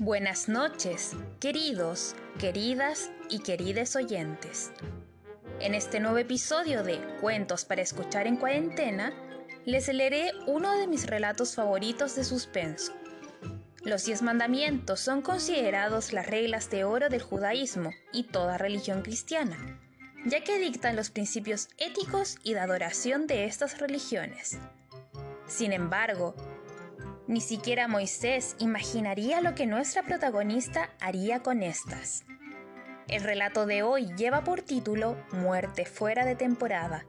Buenas noches, queridos, queridas y querides oyentes. En este nuevo episodio de Cuentos para escuchar en cuarentena, les leeré uno de mis relatos favoritos de suspenso. Los diez mandamientos son considerados las reglas de oro del judaísmo y toda religión cristiana, ya que dictan los principios éticos y de adoración de estas religiones. Sin embargo, ni siquiera Moisés imaginaría lo que nuestra protagonista haría con estas. El relato de hoy lleva por título Muerte fuera de temporada,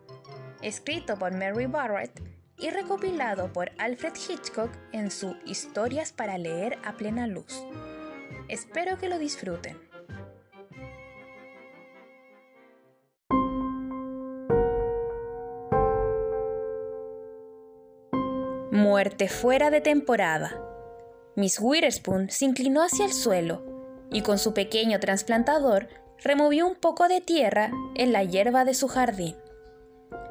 escrito por Mary Barrett y recopilado por Alfred Hitchcock en su Historias para leer a plena luz. Espero que lo disfruten. Fuera de temporada. Miss Witherspoon se inclinó hacia el suelo y con su pequeño trasplantador removió un poco de tierra en la hierba de su jardín.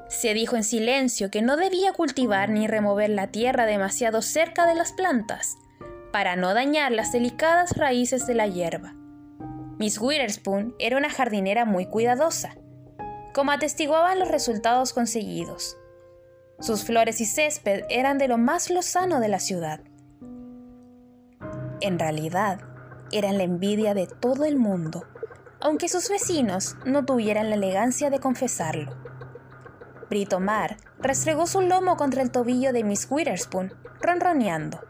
Se dijo en silencio que no debía cultivar ni remover la tierra demasiado cerca de las plantas, para no dañar las delicadas raíces de la hierba. Miss Witherspoon era una jardinera muy cuidadosa, como atestiguaban los resultados conseguidos. Sus flores y césped eran de lo más lozano de la ciudad. En realidad, eran la envidia de todo el mundo, aunque sus vecinos no tuvieran la elegancia de confesarlo. Britomar restregó su lomo contra el tobillo de Miss Witherspoon, ronroneando.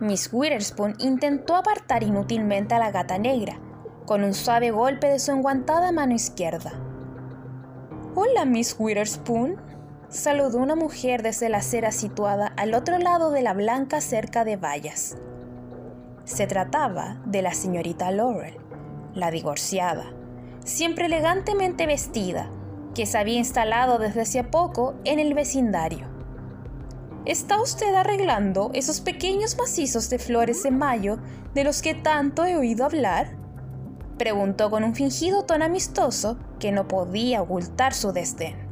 Miss Witherspoon intentó apartar inútilmente a la gata negra, con un suave golpe de su enguantada mano izquierda. Hola, Miss Witherspoon, saludó una mujer desde la acera situada al otro lado de la blanca cerca de vallas. Se trataba de la señorita Laurel, la divorciada, siempre elegantemente vestida, que se había instalado desde hace poco en el vecindario. ¿Está usted arreglando esos pequeños macizos de flores de mayo de los que tanto he oído hablar? Preguntó con un fingido tono amistoso que no podía ocultar su desdén.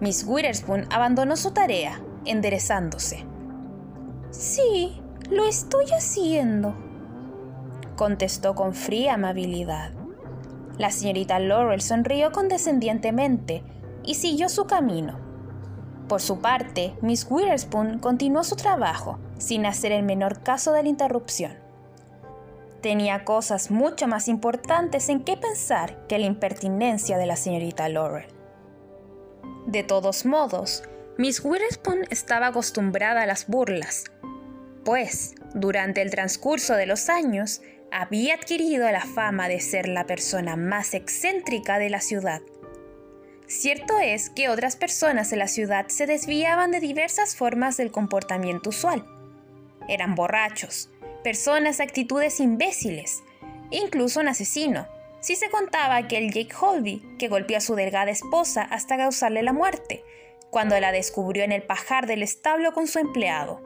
Miss Witherspoon abandonó su tarea, enderezándose. Sí, lo estoy haciendo, contestó con fría amabilidad. La señorita Laurel sonrió condescendientemente y siguió su camino. Por su parte, Miss Witherspoon continuó su trabajo, sin hacer el menor caso de la interrupción. Tenía cosas mucho más importantes en qué pensar que la impertinencia de la señorita Laurel. De todos modos, Miss Witherspoon estaba acostumbrada a las burlas, pues, durante el transcurso de los años, había adquirido la fama de ser la persona más excéntrica de la ciudad. Cierto es que otras personas de la ciudad se desviaban de diversas formas del comportamiento usual. Eran borrachos, personas de actitudes imbéciles, incluso un asesino, si se contaba aquel Jake Holby que golpeó a su delgada esposa hasta causarle la muerte, cuando la descubrió en el pajar del establo con su empleado.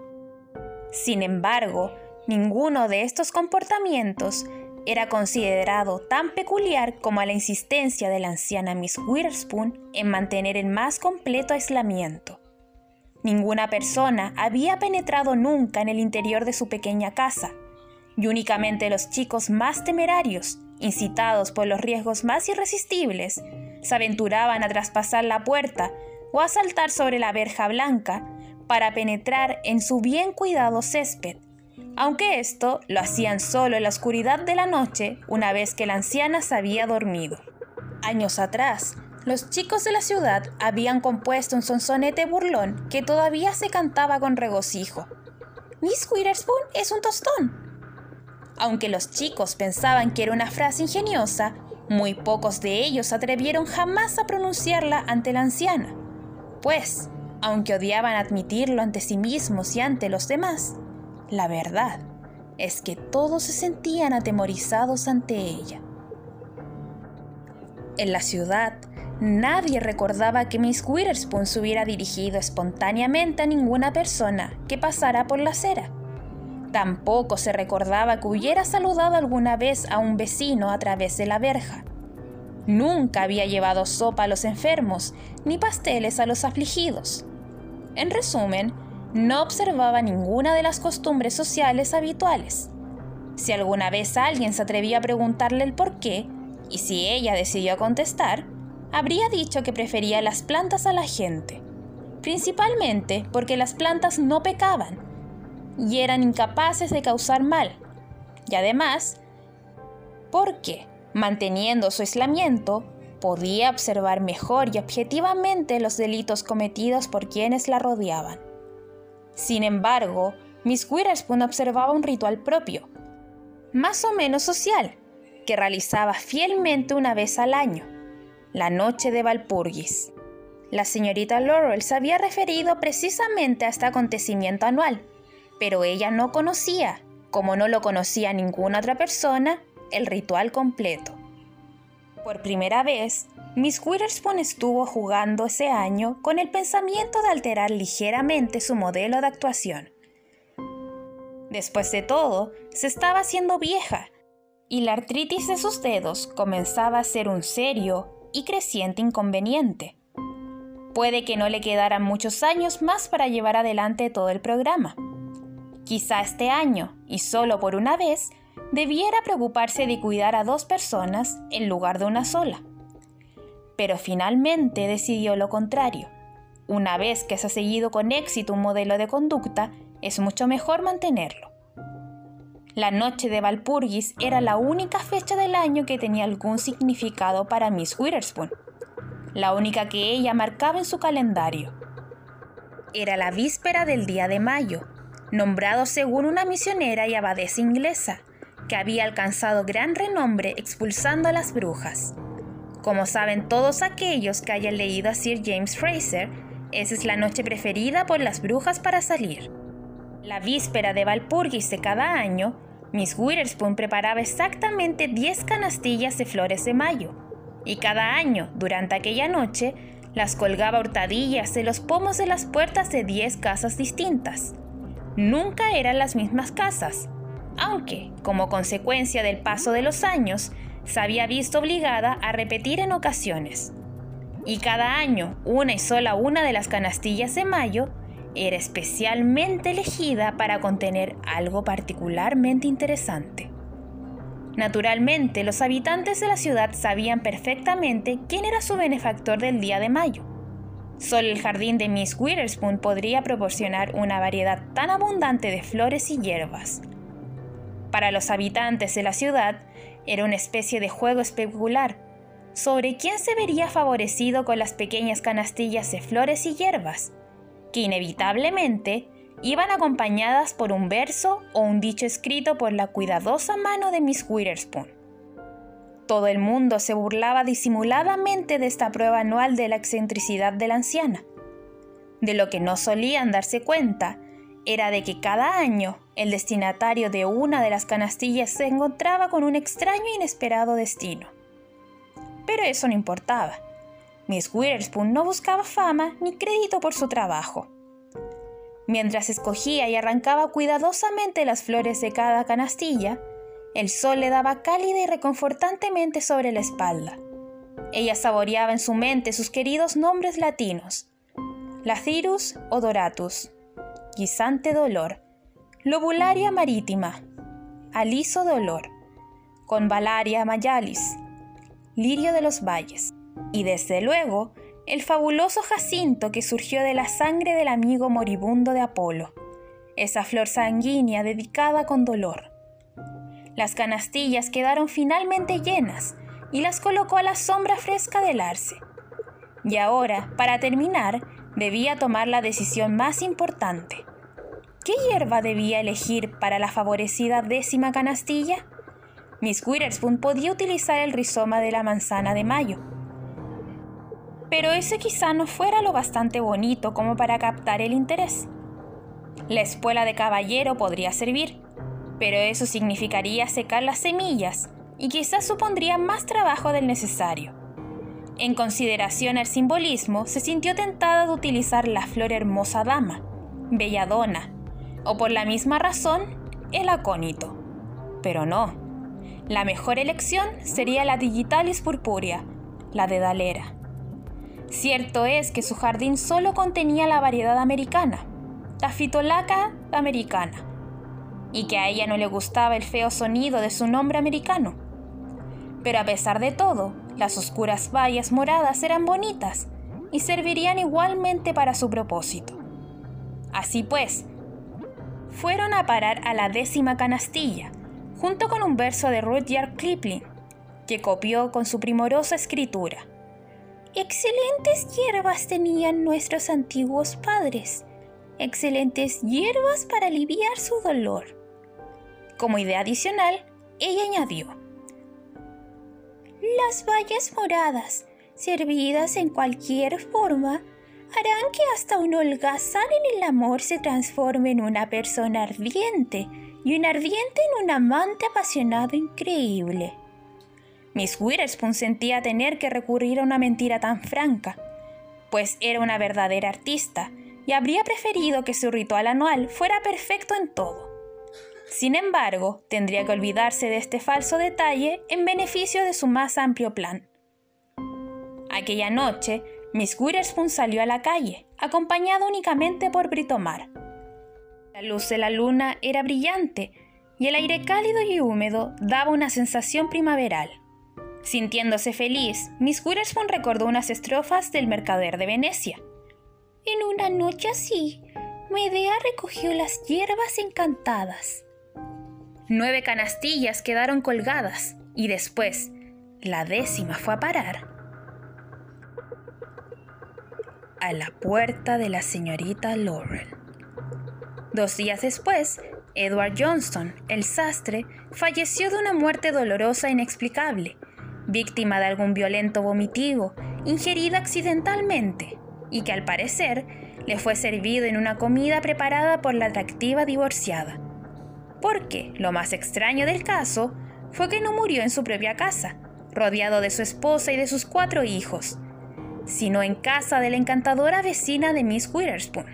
Sin embargo, ninguno de estos comportamientos era considerado tan peculiar como la insistencia de la anciana Miss Witherspoon en mantener el más completo aislamiento. Ninguna persona había penetrado nunca en el interior de su pequeña casa, y únicamente los chicos más temerarios incitados por los riesgos más irresistibles, se aventuraban a traspasar la puerta o a saltar sobre la verja blanca para penetrar en su bien cuidado césped, aunque esto lo hacían solo en la oscuridad de la noche una vez que la anciana se había dormido. Años atrás, los chicos de la ciudad habían compuesto un sonsonete burlón que todavía se cantaba con regocijo. Miss Witherspoon es un tostón, aunque los chicos pensaban que era una frase ingeniosa, muy pocos de ellos atrevieron jamás a pronunciarla ante la anciana, pues, aunque odiaban admitirlo ante sí mismos y ante los demás, la verdad es que todos se sentían atemorizados ante ella. En la ciudad, nadie recordaba que Miss Witherspoon se hubiera dirigido espontáneamente a ninguna persona que pasara por la acera Tampoco se recordaba que hubiera saludado alguna vez a un vecino a través de la verja. Nunca había llevado sopa a los enfermos, ni pasteles a los afligidos. En resumen, no observaba ninguna de las costumbres sociales habituales, Si alguna vez alguien se atrevía a preguntarle el por qué, y si ella decidió contestar, habría dicho que prefería las plantas a la gente, principalmente porque las plantas no pecaban y eran incapaces de causar mal, y además porque, manteniendo su aislamiento, podía observar mejor y objetivamente los delitos cometidos por quienes la rodeaban. Sin embargo, Miss Witherspoon observaba un ritual propio, más o menos social, que realizaba fielmente una vez al año, la noche de Valpurgis. La señorita Laurel se había referido precisamente a este acontecimiento anual, pero ella no conocía, como no lo conocía ninguna otra persona, el ritual completo. Por primera vez, Miss Witherspoon estuvo jugando ese año con el pensamiento de alterar ligeramente su modelo de actuación. Después de todo, se estaba haciendo vieja y la artritis de sus dedos comenzaba a ser un serio y creciente inconveniente. Puede que no le quedaran muchos años más para llevar adelante todo el programa. Quizá este año, y solo por una vez, debiera preocuparse de cuidar a dos personas en lugar de una sola. Pero finalmente decidió lo contrario. Una vez que se ha seguido con éxito un modelo de conducta, es mucho mejor mantenerlo. La noche de Valpurgis era la única fecha del año que tenía algún significado para Miss Witherspoon, la única que ella marcaba en su calendario. Era la víspera del día de mayo, nombrado según una misionera y abadesa inglesa, que había alcanzado gran renombre expulsando a las brujas. Como saben todos aquellos que hayan leído a Sir James Fraser, esa es la noche preferida por las brujas para salir. La víspera de Valpurgis de cada año, Miss Witherspoon preparaba exactamente 10 canastillas de flores de mayo, y cada año, durante aquella noche, las colgaba hurtadillas de los pomos de las puertas de 10 casas distintas. Nunca eran las mismas casas, aunque, como consecuencia del paso de los años, se había visto obligada a repetir en ocasiones. Y cada año, una y sola una de las canastillas de mayo era especialmente elegida para contener algo particularmente interesante. Naturalmente, los habitantes de la ciudad sabían perfectamente quién era su benefactor del día de mayo. Solo el jardín de Miss Witherspoon podría proporcionar una variedad tan abundante de flores y hierbas, para los habitantes de la ciudad, era una especie de juego especular sobre quién se vería favorecido con las pequeñas canastillas de flores y hierbas, que inevitablemente iban acompañadas por un verso o un dicho escrito por la cuidadosa mano de Miss Witherspoon. Todo el mundo se burlaba disimuladamente de esta prueba anual de la excentricidad de la anciana. De lo que no solían darse cuenta era de que cada año el destinatario de una de las canastillas se encontraba con un extraño e inesperado destino. Pero eso no importaba. Miss Witherspoon no buscaba fama ni crédito por su trabajo. Mientras escogía y arrancaba cuidadosamente las flores de cada canastilla, el sol le daba cálida y reconfortantemente sobre la espalda. Ella saboreaba en su mente sus queridos nombres latinos, Lacirus odoratus, guisante dolor, lobularia marítima, aliso dolor, convalaria mayalis, lirio de los valles, y desde luego el fabuloso jacinto que surgió de la sangre del amigo moribundo de Apolo, esa flor sanguínea dedicada con dolor. Las canastillas quedaron finalmente llenas y las colocó a la sombra fresca del arce. Y ahora, para terminar, debía tomar la decisión más importante. ¿Qué hierba debía elegir para la favorecida décima canastilla? Miss Witherspoon podía utilizar el rizoma de la manzana de mayo. Pero ese quizá no fuera lo bastante bonito como para captar el interés. La espuela de caballero podría servir, pero eso significaría secar las semillas y quizás supondría más trabajo del necesario. En consideración al simbolismo, se sintió tentada de utilizar la flor hermosa dama, belladona, o por la misma razón, el acónito. Pero no. La mejor elección sería la Digitalis purpurea, la de Dalera. Cierto es que su jardín solo contenía la variedad americana, la fitolaca americana. Y que a ella no le gustaba el feo sonido de su nombre americano. Pero a pesar de todo, las oscuras vallas moradas eran bonitas y servirían igualmente para su propósito. Así pues, fueron a parar a la décima canastilla, junto con un verso de Rudyard Kipling, que copió con su primorosa escritura. Excelentes hierbas tenían nuestros antiguos padres, excelentes hierbas para aliviar su dolor. Como idea adicional, ella añadió, Las vallas moradas, servidas en cualquier forma, harán que hasta un holgazán en el amor se transforme en una persona ardiente y un ardiente en un amante apasionado increíble. Miss Witherspoon sentía tener que recurrir a una mentira tan franca, pues era una verdadera artista y habría preferido que su ritual anual fuera perfecto en todo. Sin embargo, tendría que olvidarse de este falso detalle en beneficio de su más amplio plan. Aquella noche, Miss Witherspoon salió a la calle, acompañada únicamente por Britomar. La luz de la luna era brillante y el aire cálido y húmedo daba una sensación primaveral. Sintiéndose feliz, Miss Witherspoon recordó unas estrofas del Mercader de Venecia. En una noche así, Medea recogió las hierbas encantadas. Nueve canastillas quedaron colgadas y después, la décima fue a parar a la puerta de la señorita Laurel. Dos días después, Edward Johnston, el sastre, falleció de una muerte dolorosa e inexplicable víctima de algún violento vomitivo, ingerido accidentalmente, y que al parecer le fue servido en una comida preparada por la atractiva divorciada. Porque lo más extraño del caso fue que no murió en su propia casa, rodeado de su esposa y de sus cuatro hijos, sino en casa de la encantadora vecina de Miss Witherspoon.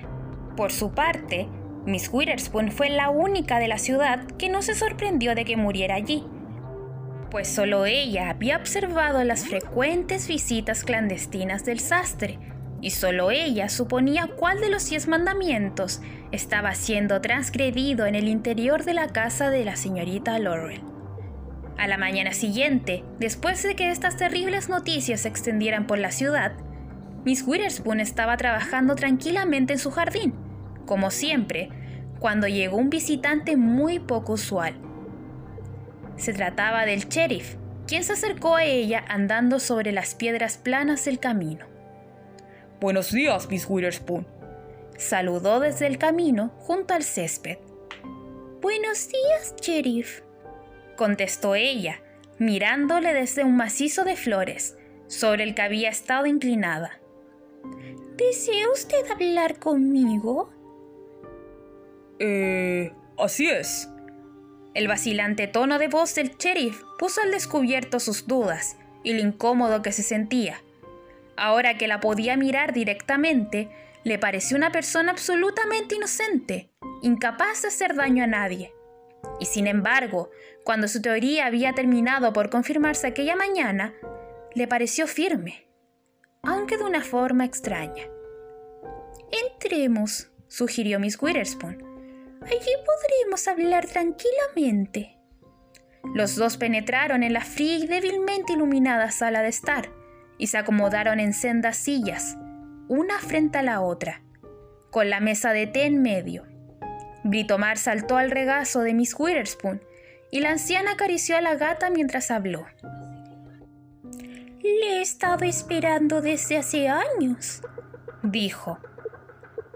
Por su parte, Miss Witherspoon fue la única de la ciudad que no se sorprendió de que muriera allí, pues solo ella había observado las frecuentes visitas clandestinas del sastre, y solo ella suponía cuál de los diez mandamientos estaba siendo transgredido en el interior de la casa de la señorita Laurel. A la mañana siguiente, después de que estas terribles noticias se extendieran por la ciudad, Miss Witherspoon estaba trabajando tranquilamente en su jardín, como siempre, cuando llegó un visitante muy poco usual, se trataba del sheriff, quien se acercó a ella andando sobre las piedras planas del camino. Buenos días, Miss Witherspoon. Saludó desde el camino junto al césped. Buenos días, sheriff, contestó ella, mirándole desde un macizo de flores, sobre el que había estado inclinada. ¿Desea usted hablar conmigo? Eh, así es, el vacilante tono de voz del sheriff puso al descubierto sus dudas y lo incómodo que se sentía. Ahora que la podía mirar directamente, le pareció una persona absolutamente inocente, incapaz de hacer daño a nadie. Y sin embargo, cuando su teoría había terminado por confirmarse aquella mañana, le pareció firme, aunque de una forma extraña. Entremos, sugirió Miss Witherspoon. Allí podremos hablar tranquilamente. Los dos penetraron en la fría y débilmente iluminada sala de estar y se acomodaron en sendas sillas, una frente a la otra, con la mesa de té en medio. Britomar saltó al regazo de Miss Witherspoon y la anciana acarició a la gata mientras habló. Le he estado esperando desde hace años, dijo.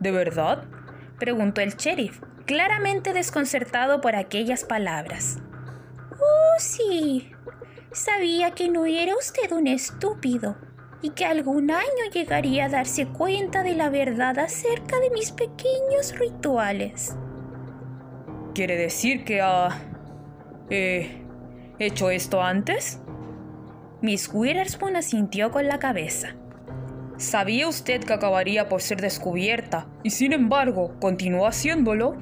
¿De verdad? preguntó el sheriff, claramente desconcertado por aquellas palabras. Oh, sí. Sabía que no era usted un estúpido y que algún año llegaría a darse cuenta de la verdad acerca de mis pequeños rituales. ¿Quiere decir que ha... he hecho esto antes? Miss Witherspoon asintió con la cabeza. Sabía usted que acabaría por ser descubierta y sin embargo continuó haciéndolo.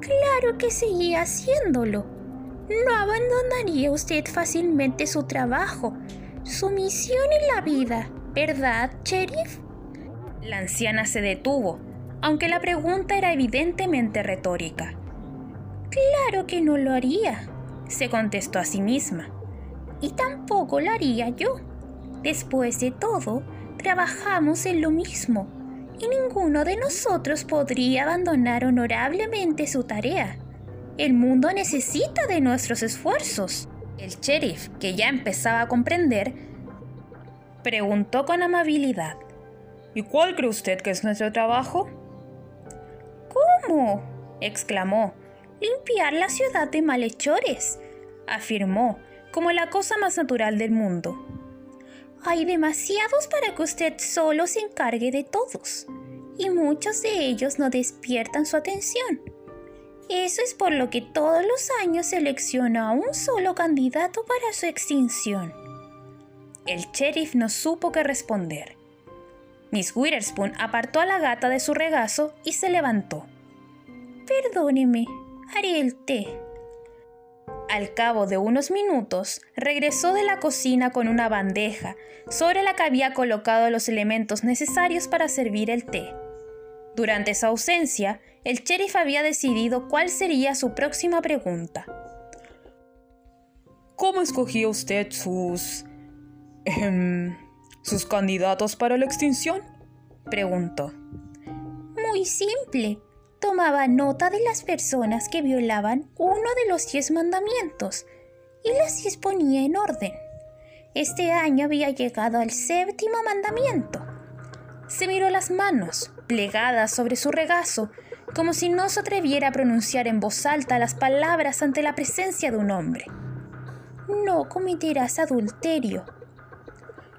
Claro que seguía haciéndolo. No abandonaría usted fácilmente su trabajo, su misión en la vida, ¿verdad, sheriff? La anciana se detuvo, aunque la pregunta era evidentemente retórica. Claro que no lo haría, se contestó a sí misma. Y tampoco lo haría yo. Después de todo, trabajamos en lo mismo y ninguno de nosotros podría abandonar honorablemente su tarea. El mundo necesita de nuestros esfuerzos. El sheriff, que ya empezaba a comprender, preguntó con amabilidad. ¿Y cuál cree usted que es nuestro trabajo? ¿Cómo? exclamó. Limpiar la ciudad de malhechores, afirmó, como la cosa más natural del mundo. Hay demasiados para que usted solo se encargue de todos, y muchos de ellos no despiertan su atención. Eso es por lo que todos los años selecciona a un solo candidato para su extinción. El sheriff no supo qué responder. Miss Witherspoon apartó a la gata de su regazo y se levantó. Perdóneme, haré el té. Al cabo de unos minutos, regresó de la cocina con una bandeja sobre la que había colocado los elementos necesarios para servir el té. Durante su ausencia, el sheriff había decidido cuál sería su próxima pregunta. ¿Cómo escogía usted sus... Em, sus candidatos para la extinción? preguntó. Muy simple tomaba nota de las personas que violaban uno de los diez mandamientos y las disponía en orden. Este año había llegado al séptimo mandamiento. Se miró las manos, plegadas sobre su regazo, como si no se atreviera a pronunciar en voz alta las palabras ante la presencia de un hombre. No cometerás adulterio.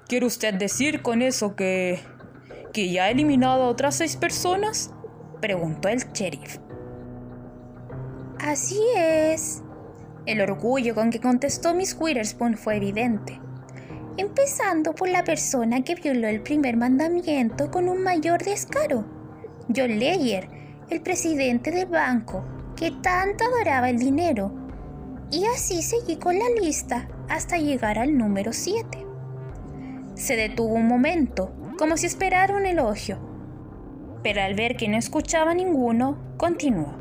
¿Quiere usted decir con eso que... que ya ha eliminado a otras seis personas? preguntó el sheriff. Así es. El orgullo con que contestó Miss Witherspoon fue evidente. Empezando por la persona que violó el primer mandamiento con un mayor descaro, John Leyer, el presidente del banco, que tanto adoraba el dinero. Y así seguí con la lista hasta llegar al número 7. Se detuvo un momento, como si esperara un elogio pero al ver que no escuchaba ninguno, continuó.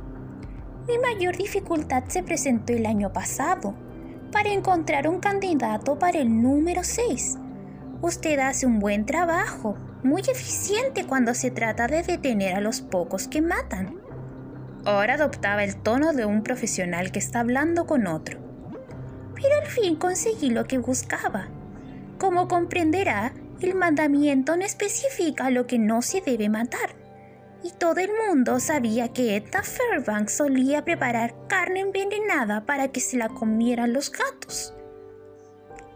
Mi mayor dificultad se presentó el año pasado, para encontrar un candidato para el número 6. Usted hace un buen trabajo, muy eficiente cuando se trata de detener a los pocos que matan. Ahora adoptaba el tono de un profesional que está hablando con otro. Pero al fin conseguí lo que buscaba. Como comprenderá, el mandamiento no especifica lo que no se debe matar y todo el mundo sabía que Edna Fairbanks solía preparar carne envenenada para que se la comieran los gatos.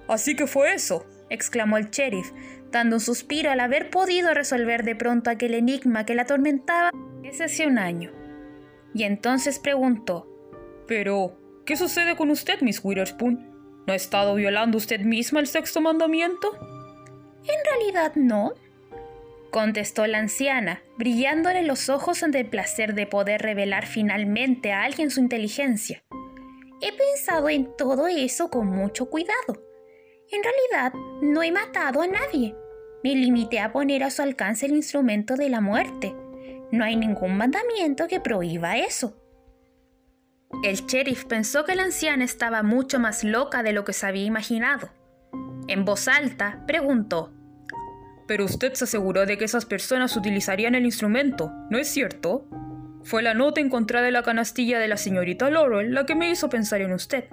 Así que fue eso, exclamó el sheriff, dando un suspiro al haber podido resolver de pronto aquel enigma que la atormentaba desde hace un año. Y entonces preguntó, Pero, ¿qué sucede con usted, Miss Witherspoon? ¿No ha estado violando usted misma el sexto mandamiento? En realidad no, contestó la anciana, brillándole los ojos ante el placer de poder revelar finalmente a alguien su inteligencia. He pensado en todo eso con mucho cuidado. En realidad, no he matado a nadie. Me limité a poner a su alcance el instrumento de la muerte. No hay ningún mandamiento que prohíba eso. El sheriff pensó que la anciana estaba mucho más loca de lo que se había imaginado. En voz alta, preguntó, pero usted se aseguró de que esas personas utilizarían el instrumento, ¿no es cierto? Fue la nota encontrada en la canastilla de la señorita Laurel la que me hizo pensar en usted.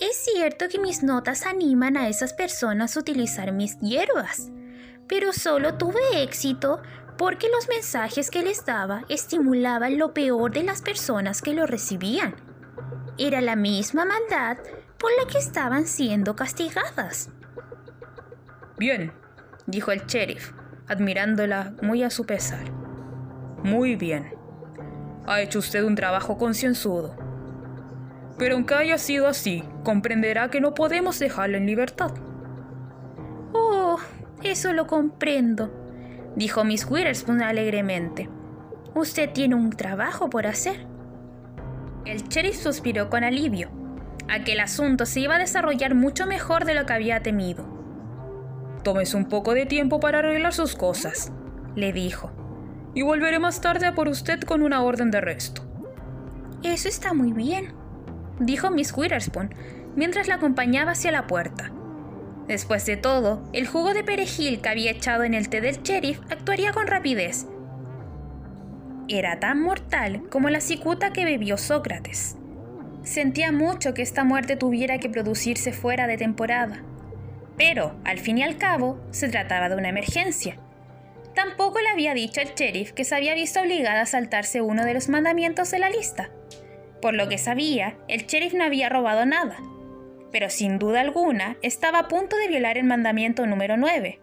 Es cierto que mis notas animan a esas personas a utilizar mis hierbas, pero solo tuve éxito porque los mensajes que les daba estimulaban lo peor de las personas que lo recibían. Era la misma maldad por la que estaban siendo castigadas. Bien, dijo el sheriff, admirándola muy a su pesar. Muy bien. Ha hecho usted un trabajo concienzudo. Pero aunque haya sido así, comprenderá que no podemos dejarla en libertad. Oh, eso lo comprendo, dijo Miss Witherspoon alegremente. Usted tiene un trabajo por hacer. El sheriff suspiró con alivio. Aquel asunto se iba a desarrollar mucho mejor de lo que había temido. Tómese un poco de tiempo para arreglar sus cosas, le dijo, y volveré más tarde a por usted con una orden de arresto. Eso está muy bien, dijo Miss Witherspoon mientras la acompañaba hacia la puerta. Después de todo, el jugo de perejil que había echado en el té del sheriff actuaría con rapidez. Era tan mortal como la cicuta que bebió Sócrates. Sentía mucho que esta muerte tuviera que producirse fuera de temporada. Pero, al fin y al cabo, se trataba de una emergencia. Tampoco le había dicho al sheriff que se había visto obligada a saltarse uno de los mandamientos de la lista. Por lo que sabía, el sheriff no había robado nada, pero sin duda alguna estaba a punto de violar el mandamiento número 9.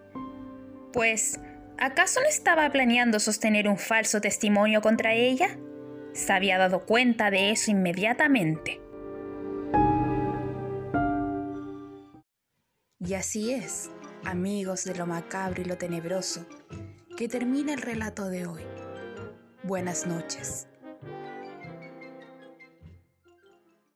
Pues, ¿acaso no estaba planeando sostener un falso testimonio contra ella? Se había dado cuenta de eso inmediatamente. Y así es, amigos de lo macabro y lo tenebroso, que termina el relato de hoy. Buenas noches.